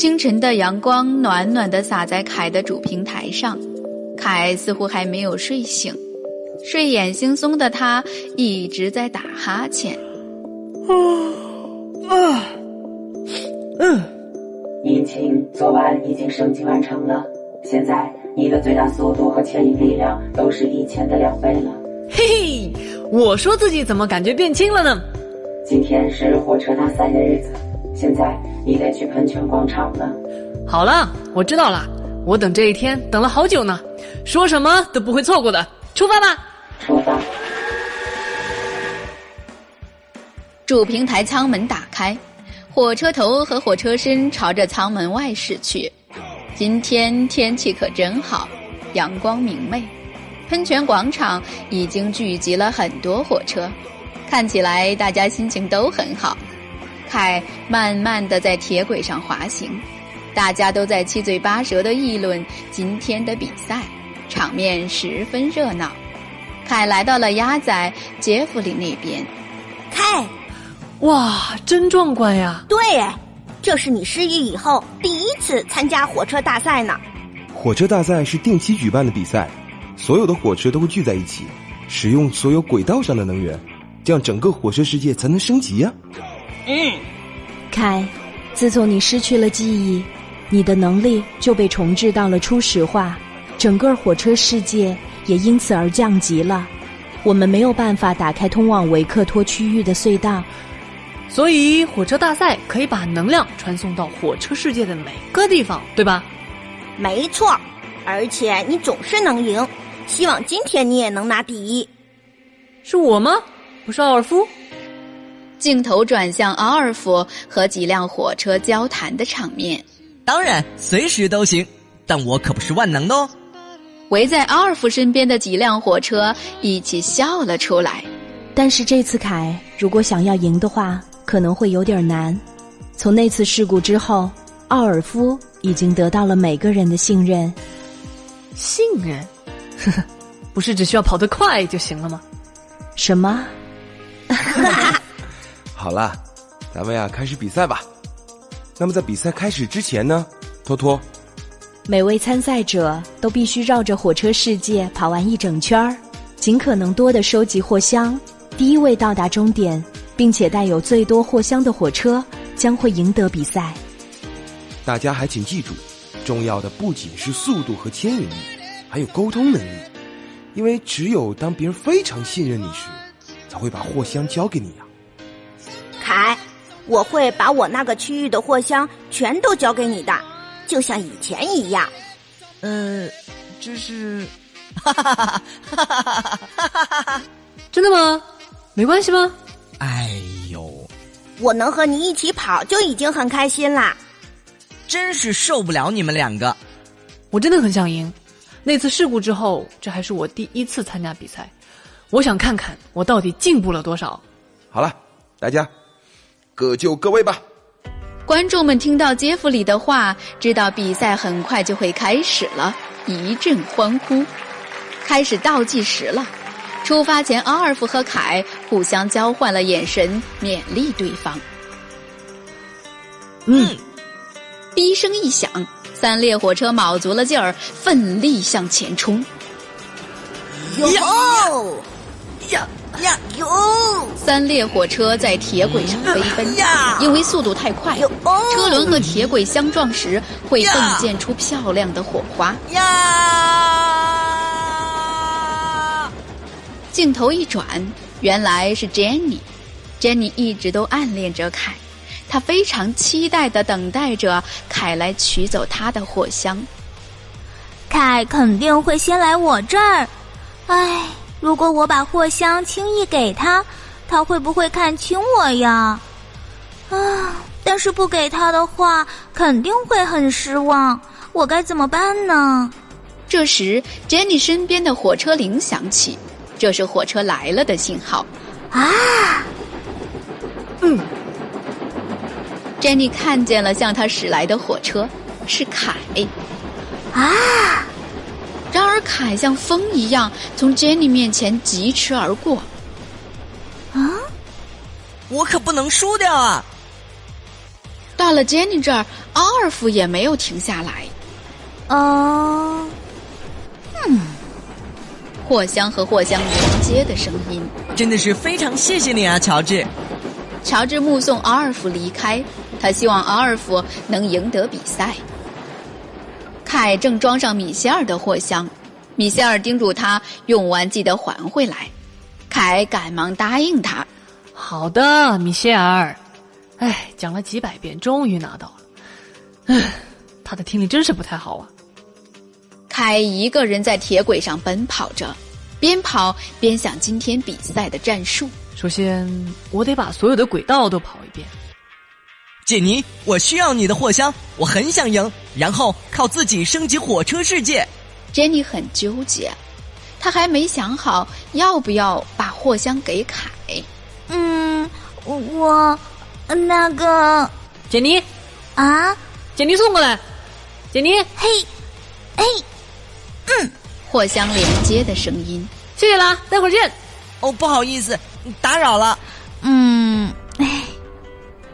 清晨的阳光暖暖的洒在凯的主平台上，凯似乎还没有睡醒，睡眼惺忪的他一直在打哈欠。啊，嗯，引擎昨晚已经升级完成了，现在你的最大速度和牵引力量都是以前的两倍了。嘿嘿，我说自己怎么感觉变轻了呢？今天是火车大赛的日子，现在你得去喷泉广场了。好了，我知道了，我等这一天等了好久呢，说什么都不会错过的。出发吧！出发。主平台舱门打开，火车头和火车身朝着舱门外驶去。今天天气可真好，阳光明媚。喷泉广场已经聚集了很多火车，看起来大家心情都很好。凯慢慢的在铁轨上滑行，大家都在七嘴八舌的议论今天的比赛，场面十分热闹。凯来到了鸭仔杰弗里那边，凯。哇，真壮观呀！对，这是你失忆以后第一次参加火车大赛呢。火车大赛是定期举办的比赛，所有的火车都会聚在一起，使用所有轨道上的能源，这样整个火车世界才能升级呀。嗯，凯，自从你失去了记忆，你的能力就被重置到了初始化，整个火车世界也因此而降级了。我们没有办法打开通往维克托区域的隧道。所以，火车大赛可以把能量传送到火车世界的每个地方，对吧？没错，而且你总是能赢。希望今天你也能拿第一。是我吗？不是奥尔夫。镜头转向奥尔夫和几辆火车交谈的场面。当然，随时都行，但我可不是万能的哦。围在奥尔夫身边的几辆火车一起笑了出来。但是这次凯如果想要赢的话。可能会有点难。从那次事故之后，奥尔夫已经得到了每个人的信任。信任？呵呵，不是只需要跑得快就行了吗？什么？好了，咱们呀开始比赛吧。那么在比赛开始之前呢，托托，每位参赛者都必须绕着火车世界跑完一整圈儿，尽可能多的收集货箱。第一位到达终点。并且带有最多货箱的火车将会赢得比赛。大家还请记住，重要的不仅是速度和牵引力，还有沟通能力。因为只有当别人非常信任你时，才会把货箱交给你呀。凯，我会把我那个区域的货箱全都交给你的，就像以前一样。嗯，这是。哈哈哈哈哈哈。真的吗？没关系吗？哎呦。我能和你一起跑就已经很开心啦。真是受不了你们两个，我真的很想赢。那次事故之后，这还是我第一次参加比赛，我想看看我到底进步了多少。好了，大家。各就各位吧。观众们听到杰弗里的话，知道比赛很快就会开始了，一阵欢呼，开始倒计时了。出发前，阿尔夫和凯互相交换了眼神，勉励对方。嗯，逼声一响，三列火车卯足了劲儿，奋力向前冲。哟呀呀哟！三列火车在铁轨上飞奔，因为速度太快，车轮和铁轨相撞时会迸溅出漂亮的火花。呀！镜头一转，原来是 Jenny。Jenny 一直都暗恋着凯，她非常期待的等待着凯来取走她的货箱。凯肯定会先来我这儿。唉，如果我把货箱轻易给他，他会不会看清我呀？啊！但是不给他的话，肯定会很失望。我该怎么办呢？这时，Jenny 身边的火车铃响起。这是火车来了的信号，啊！嗯，Jenny 看见了向他驶来的火车，是凯，啊！然而凯像风一样从 Jenny 面前疾驰而过，啊！我可不能输掉啊！到了 Jenny 这儿，奥尔夫也没有停下来。哦，货箱和货箱连接的声音。真的是非常谢谢你啊，乔治。乔治目送奥尔夫离开，他希望奥尔夫能赢得比赛。凯正装上米歇尔的货箱，米歇尔叮嘱他用完记得还回来。凯赶忙答应他。好的，米歇尔。哎，讲了几百遍，终于拿到了。唉，他的听力真是不太好啊。凯一个人在铁轨上奔跑着，边跑边想今天比赛的战术。首先，我得把所有的轨道都跑一遍。杰尼，我需要你的货箱，我很想赢，然后靠自己升级火车世界。Jenny 很纠结，她还没想好要不要把货箱给凯。嗯，我那个简妮，啊，简妮送过来。简妮，嘿，哎，货箱连接的声音。谢谢啦，待会儿见。哦，不好意思，打扰了。嗯，哎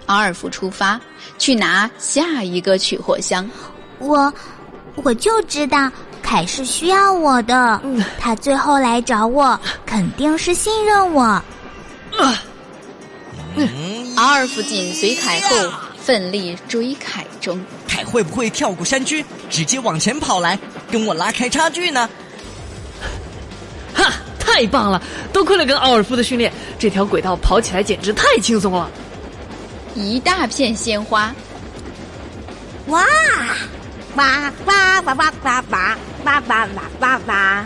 阿尔夫出发去拿下一个取货箱。我我就知道凯是需要我的，他最后来找我，肯定是信任我。嗯，阿尔夫紧随凯后，奋力追凯中。凯会不会跳过山区，直接往前跑来，跟我拉开差距呢？哈，太棒了！多亏了跟奥尔夫的训练，这条轨道跑起来简直太轻松了。一大片鲜花，哇，哇哇哇哇哇哇哇哇哇哇哇！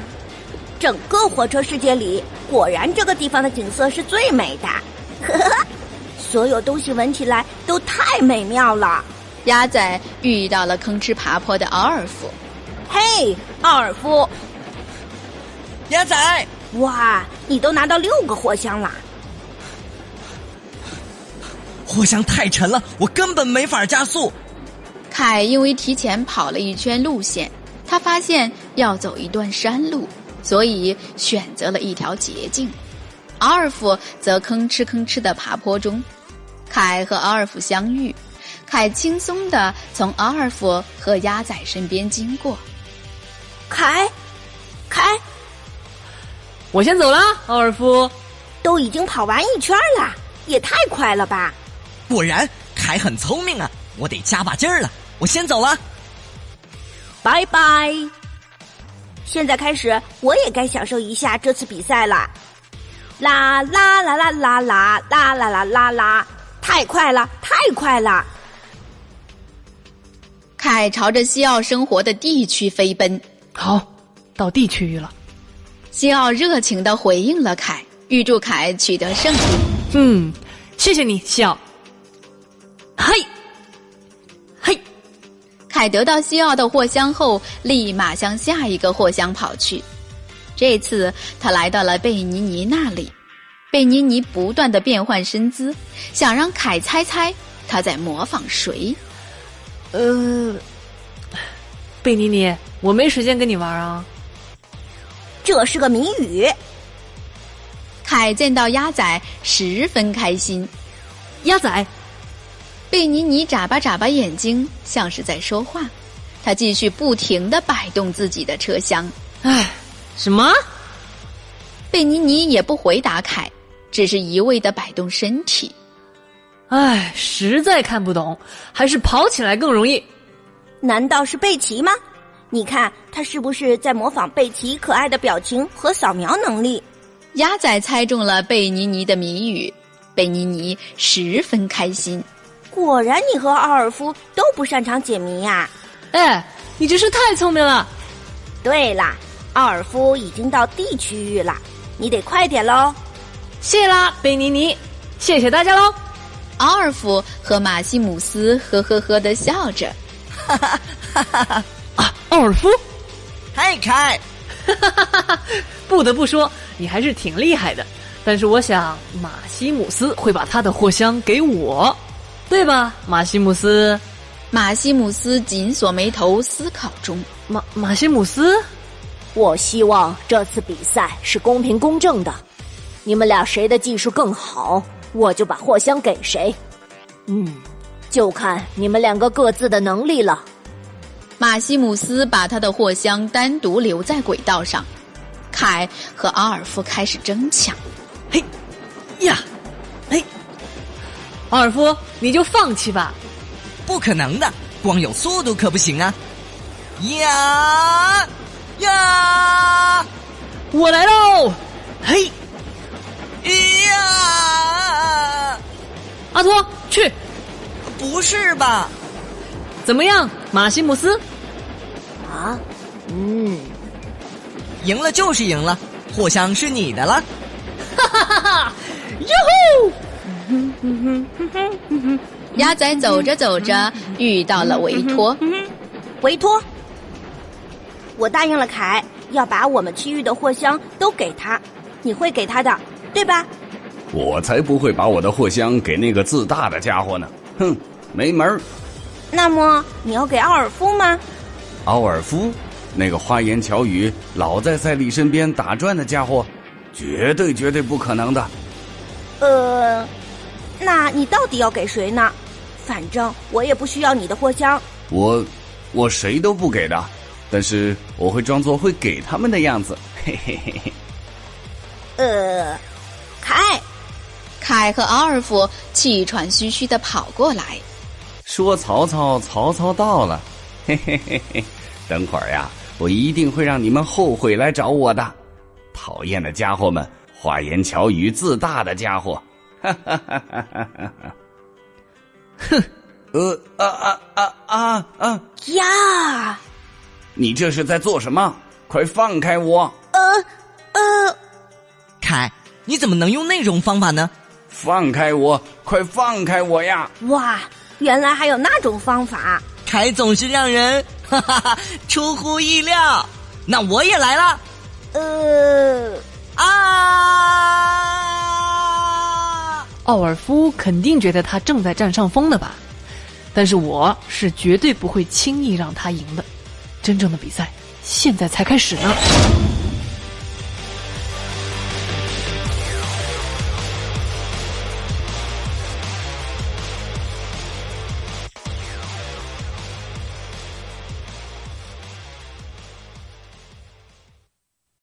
整个火车世界里，果然这个地方的景色是最美的。呵呵，所有东西闻起来都太美妙了。鸭仔遇到了吭哧爬坡的奥尔夫。嘿，奥尔夫，鸭仔，哇，你都拿到六个货箱啦！货箱太沉了，我根本没法加速。凯因为提前跑了一圈路线，他发现要走一段山路，所以选择了一条捷径。阿尔夫则吭哧吭哧的爬坡中，凯和阿尔夫相遇，凯轻松的从阿尔夫和鸭仔身边经过。凯，凯，我先走了，奥尔夫。都已经跑完一圈了，也太快了吧！果然，凯很聪明啊，我得加把劲儿了。我先走了，拜拜。现在开始，我也该享受一下这次比赛了。啦啦啦啦啦啦啦啦啦啦啦！太快了，太快了！凯朝着西奥生活的地区飞奔，好，到 D 区域了。西奥热情的回应了凯，预祝凯取得胜利。嗯，谢谢你，西奥。嘿，嘿，凯得到西奥的货箱后，立马向下一个货箱跑去。这次他来到了贝尼尼那里，贝尼尼不断的变换身姿，想让凯猜猜他在模仿谁。呃，贝尼尼，我没时间跟你玩啊。这是个谜语。凯见到鸭仔十分开心，鸭仔，贝尼尼眨巴眨巴眼睛，像是在说话。他继续不停的摆动自己的车厢。唉，什么？贝尼尼也不回答凯，只是一味的摆动身体。唉，实在看不懂，还是跑起来更容易。难道是贝奇吗？你看他是不是在模仿贝奇可爱的表情和扫描能力？鸭仔猜中了贝尼尼的谜语，贝尼尼十分开心。果然，你和奥尔夫都不擅长解谜呀、哎，你真是太聪明了。对啦，奥尔夫已经到 D 区域了，你得快点喽。谢啦，贝尼尼，谢谢大家喽。奥尔夫和马西姆斯呵呵呵的笑着。哈哈哈哈哈啊，奥尔夫，嗨，凯，不得不说，你还是挺厉害的。但是我想，马西姆斯会把他的货箱给我，对吧？马西姆斯，马西姆斯紧锁眉头，思考中。马马西姆斯，我希望这次比赛是公平公正的，你们俩谁的技术更好，我就把货箱给谁。嗯，就看你们两个各自的能力了。马西姆斯把他的货箱单独留在轨道上，凯和阿尔夫开始争抢。嘿，呀，嘿，阿尔夫，你就放弃吧。不可能的，光有速度可不行啊！呀呀，我来喽！嘿，呀，阿托，去！不是吧？怎么样，马西姆斯？啊，嗯，赢了就是赢了，货箱是你的了。哈哈哈哈！哟呼！鸭仔走着走着遇到了维托，维托，我答应了凯，要把我们区域的货箱都给他，你会给他的，对吧？我才不会把我的货箱给那个自大的家伙呢！哼，没门儿！那么你要给奥尔夫吗？奥尔夫，那个花言巧语、老在赛利身边打转的家伙，绝对绝对不可能的。呃，那你到底要给谁呢？反正我也不需要你的货箱。我，我谁都不给的，但是我会装作会给他们的样子。嘿嘿嘿嘿。呃，凯，凯和阿尔夫气喘吁吁的跑过来。说曹操，曹操到了。嘿嘿嘿嘿，等会儿呀，我一定会让你们后悔来找我的。讨厌的家伙们，花言巧语、自大的家伙。哈哈哈哈哈哈！哼，呃啊啊啊啊啊！呀！你这是在做什么？快放开我！呃呃，凯，你怎么能用那种方法呢？放开我！快放开我呀！哇，原来还有那种方法！凯总是让人哈哈哈出乎意料。那我也来了。呃啊！奥尔夫肯定觉得他正在占上风的吧？但是我是绝对不会轻易让他赢的。真正的比赛现在才开始呢。